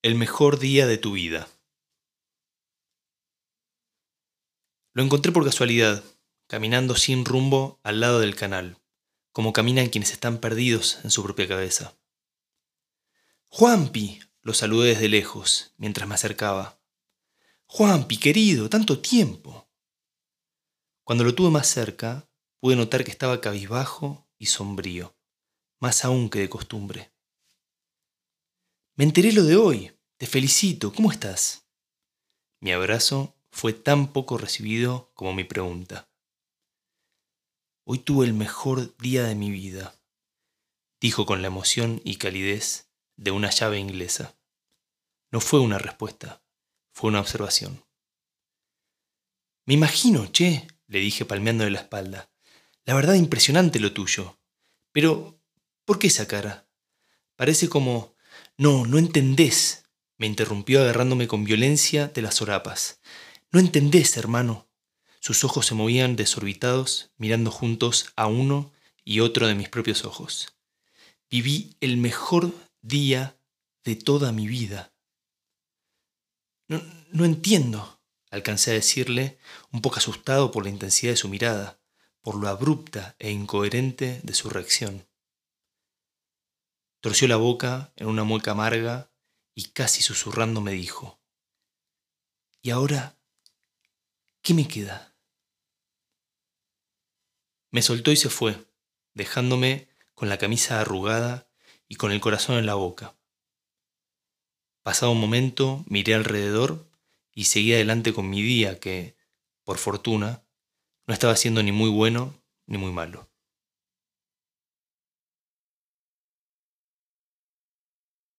El mejor día de tu vida. Lo encontré por casualidad, caminando sin rumbo al lado del canal, como caminan quienes están perdidos en su propia cabeza. Juanpi, lo saludé desde lejos, mientras me acercaba. Juanpi, querido, tanto tiempo. Cuando lo tuve más cerca, pude notar que estaba cabizbajo y sombrío, más aún que de costumbre. Me enteré lo de hoy. Te felicito. ¿Cómo estás? Mi abrazo fue tan poco recibido como mi pregunta. Hoy tuve el mejor día de mi vida, dijo con la emoción y calidez de una llave inglesa. No fue una respuesta, fue una observación. Me imagino, che, le dije palmeándole la espalda. La verdad impresionante lo tuyo. Pero, ¿por qué esa cara? Parece como no, no entendés, me interrumpió agarrándome con violencia de las sorapas. No entendés, hermano. Sus ojos se movían desorbitados, mirando juntos a uno y otro de mis propios ojos. Viví el mejor día de toda mi vida. No, no entiendo, alcancé a decirle, un poco asustado por la intensidad de su mirada, por lo abrupta e incoherente de su reacción. Torció la boca en una mueca amarga y casi susurrando me dijo, ¿Y ahora qué me queda? Me soltó y se fue, dejándome con la camisa arrugada y con el corazón en la boca. Pasado un momento miré alrededor y seguí adelante con mi día que, por fortuna, no estaba siendo ni muy bueno ni muy malo.